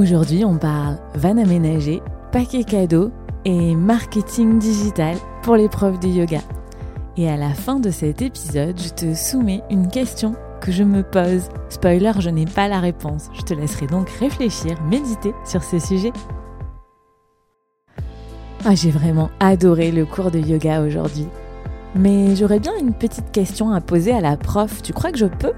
Aujourd'hui, on parle van aménagé, paquet cadeau et marketing digital pour les profs de yoga. Et à la fin de cet épisode, je te soumets une question que je me pose. Spoiler, je n'ai pas la réponse. Je te laisserai donc réfléchir, méditer sur ce sujet. Ah, j'ai vraiment adoré le cours de yoga aujourd'hui. Mais j'aurais bien une petite question à poser à la prof. Tu crois que je peux?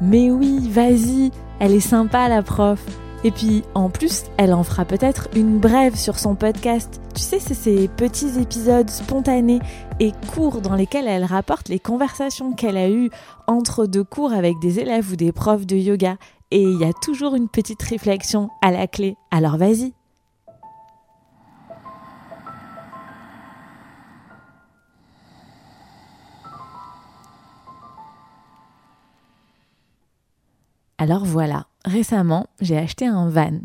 Mais oui, vas-y, elle est sympa la prof. Et puis, en plus, elle en fera peut-être une brève sur son podcast. Tu sais, c'est ces petits épisodes spontanés et courts dans lesquels elle rapporte les conversations qu'elle a eues entre deux cours avec des élèves ou des profs de yoga. Et il y a toujours une petite réflexion à la clé. Alors vas-y. Alors voilà, récemment, j'ai acheté un van.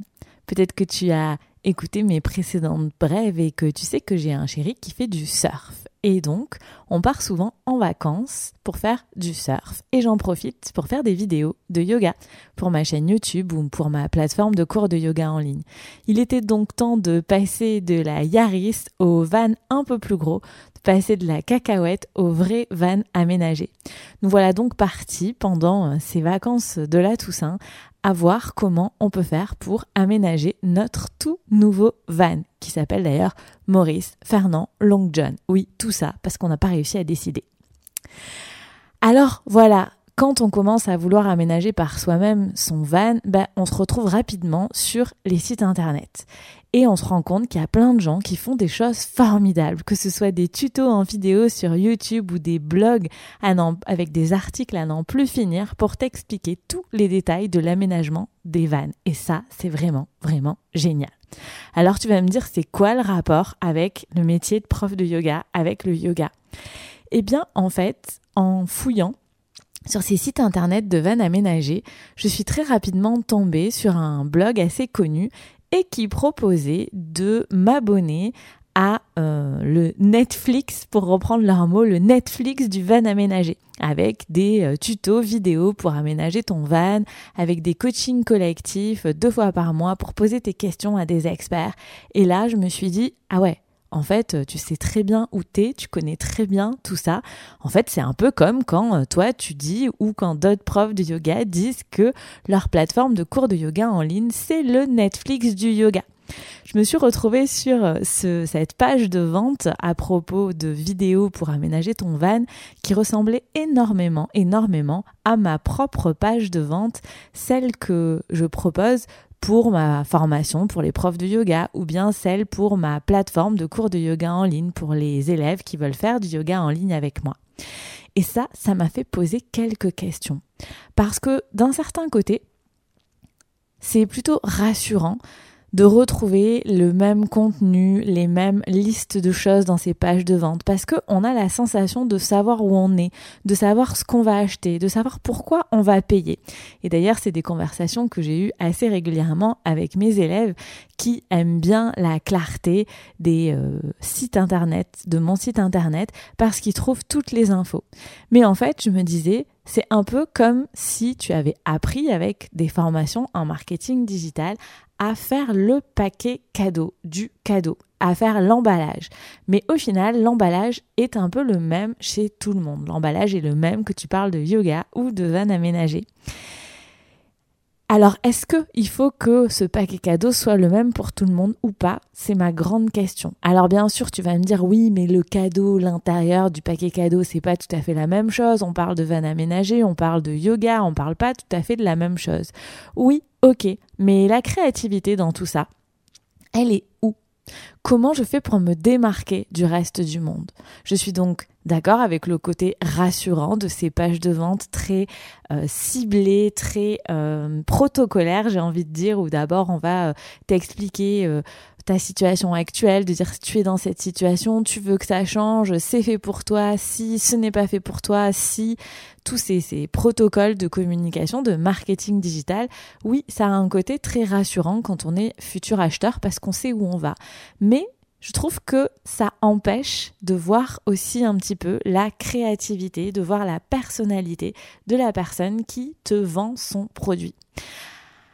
Peut-être que tu as écouté mes précédentes brèves et que tu sais que j'ai un chéri qui fait du surf. Et donc, on part souvent en vacances pour faire du surf. Et j'en profite pour faire des vidéos de yoga pour ma chaîne YouTube ou pour ma plateforme de cours de yoga en ligne. Il était donc temps de passer de la Yaris au van un peu plus gros, passer de la cacahuète au vrai van aménagé. Nous voilà donc partis pendant ces vacances de la Toussaint à voir comment on peut faire pour aménager notre tout nouveau van, qui s'appelle d'ailleurs Maurice Fernand Long John. Oui, tout ça, parce qu'on n'a pas réussi à décider. Alors voilà, quand on commence à vouloir aménager par soi-même son van, ben, on se retrouve rapidement sur les sites internet. Et on se rend compte qu'il y a plein de gens qui font des choses formidables, que ce soit des tutos en vidéo sur YouTube ou des blogs avec des articles à n'en plus finir pour t'expliquer tous les détails de l'aménagement des vannes. Et ça, c'est vraiment, vraiment génial. Alors tu vas me dire, c'est quoi le rapport avec le métier de prof de yoga, avec le yoga? Eh bien, en fait, en fouillant, sur ces sites internet de vannes aménagées, je suis très rapidement tombée sur un blog assez connu et qui proposait de m'abonner à euh, le Netflix, pour reprendre leur mot, le Netflix du van aménagé, avec des euh, tutos vidéo pour aménager ton van, avec des coachings collectifs deux fois par mois pour poser tes questions à des experts. Et là, je me suis dit, ah ouais, en fait, tu sais très bien où t'es, tu connais très bien tout ça. En fait, c'est un peu comme quand euh, toi tu dis ou quand d'autres profs de yoga disent que leur plateforme de cours de yoga en ligne, c'est le Netflix du yoga. Je me suis retrouvée sur euh, cette page de vente à propos de vidéos pour aménager ton van qui ressemblait énormément, énormément à ma propre page de vente, celle que je propose pour ma formation pour les profs de yoga ou bien celle pour ma plateforme de cours de yoga en ligne pour les élèves qui veulent faire du yoga en ligne avec moi. Et ça, ça m'a fait poser quelques questions. Parce que d'un certain côté, c'est plutôt rassurant de retrouver le même contenu, les mêmes listes de choses dans ces pages de vente parce qu'on a la sensation de savoir où on est, de savoir ce qu'on va acheter, de savoir pourquoi on va payer. Et d'ailleurs, c'est des conversations que j'ai eues assez régulièrement avec mes élèves qui aiment bien la clarté des euh, sites internet, de mon site internet parce qu'ils trouvent toutes les infos. Mais en fait, je me disais, c'est un peu comme si tu avais appris avec des formations en marketing digital à faire le paquet cadeau du cadeau, à faire l'emballage. Mais au final, l'emballage est un peu le même chez tout le monde. L'emballage est le même que tu parles de yoga ou de van aménagé. Alors, est-ce qu'il faut que ce paquet cadeau soit le même pour tout le monde ou pas? C'est ma grande question. Alors, bien sûr, tu vas me dire oui, mais le cadeau, l'intérieur du paquet cadeau, c'est pas tout à fait la même chose. On parle de van aménagé, on parle de yoga, on parle pas tout à fait de la même chose. Oui, ok, mais la créativité dans tout ça, elle est où? Comment je fais pour me démarquer du reste du monde? Je suis donc d'accord avec le côté rassurant de ces pages de vente très euh, ciblées, très euh, protocolaires, j'ai envie de dire, où d'abord on va euh, t'expliquer ta situation actuelle, de dire si tu es dans cette situation, tu veux que ça change, c'est fait pour toi, si ce n'est pas fait pour toi, si tous ces, ces, protocoles de communication, de marketing digital, oui, ça a un côté très rassurant quand on est futur acheteur parce qu'on sait où on va. Mais je trouve que ça empêche de voir aussi un petit peu la créativité, de voir la personnalité de la personne qui te vend son produit.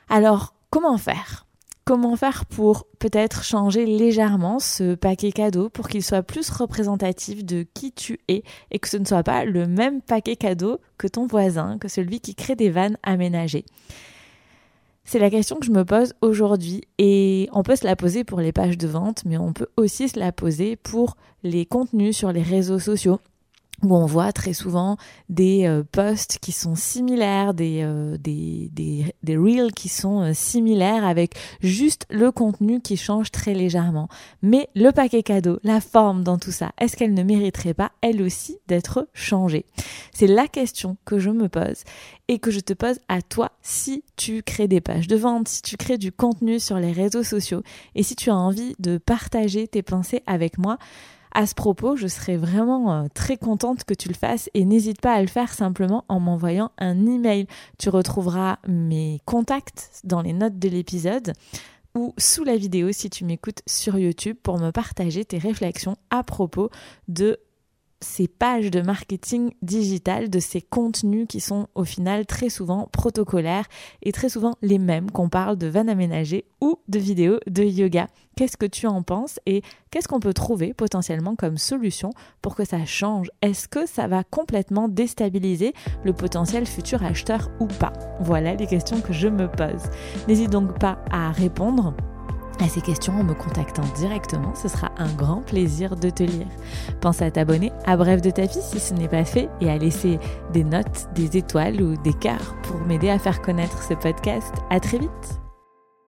Alors, comment faire? Comment faire pour peut-être changer légèrement ce paquet cadeau pour qu'il soit plus représentatif de qui tu es et que ce ne soit pas le même paquet cadeau que ton voisin, que celui qui crée des vannes aménagées? C'est la question que je me pose aujourd'hui. Et on peut se la poser pour les pages de vente, mais on peut aussi se la poser pour les contenus sur les réseaux sociaux où on voit très souvent des euh, posts qui sont similaires, des, euh, des, des, reels qui sont euh, similaires avec juste le contenu qui change très légèrement. Mais le paquet cadeau, la forme dans tout ça, est-ce qu'elle ne mériterait pas elle aussi d'être changée? C'est la question que je me pose et que je te pose à toi si tu crées des pages de vente, si tu crées du contenu sur les réseaux sociaux et si tu as envie de partager tes pensées avec moi à ce propos, je serais vraiment euh, très contente que tu le fasses et n'hésite pas à le faire simplement en m'envoyant un email. Tu retrouveras mes contacts dans les notes de l'épisode ou sous la vidéo si tu m'écoutes sur YouTube pour me partager tes réflexions à propos de ces pages de marketing digital, de ces contenus qui sont au final très souvent protocolaires et très souvent les mêmes qu'on parle de van aménagées ou de vidéos de yoga. Qu'est-ce que tu en penses et qu'est-ce qu'on peut trouver potentiellement comme solution pour que ça change? Est-ce que ça va complètement déstabiliser le potentiel futur acheteur ou pas? Voilà les questions que je me pose. N'hésite donc pas à répondre à ces questions en me contactant directement. Ce sera un grand plaisir de te lire. Pense à t'abonner à Bref de ta vie si ce n'est pas fait et à laisser des notes, des étoiles ou des cœurs pour m'aider à faire connaître ce podcast. À très vite!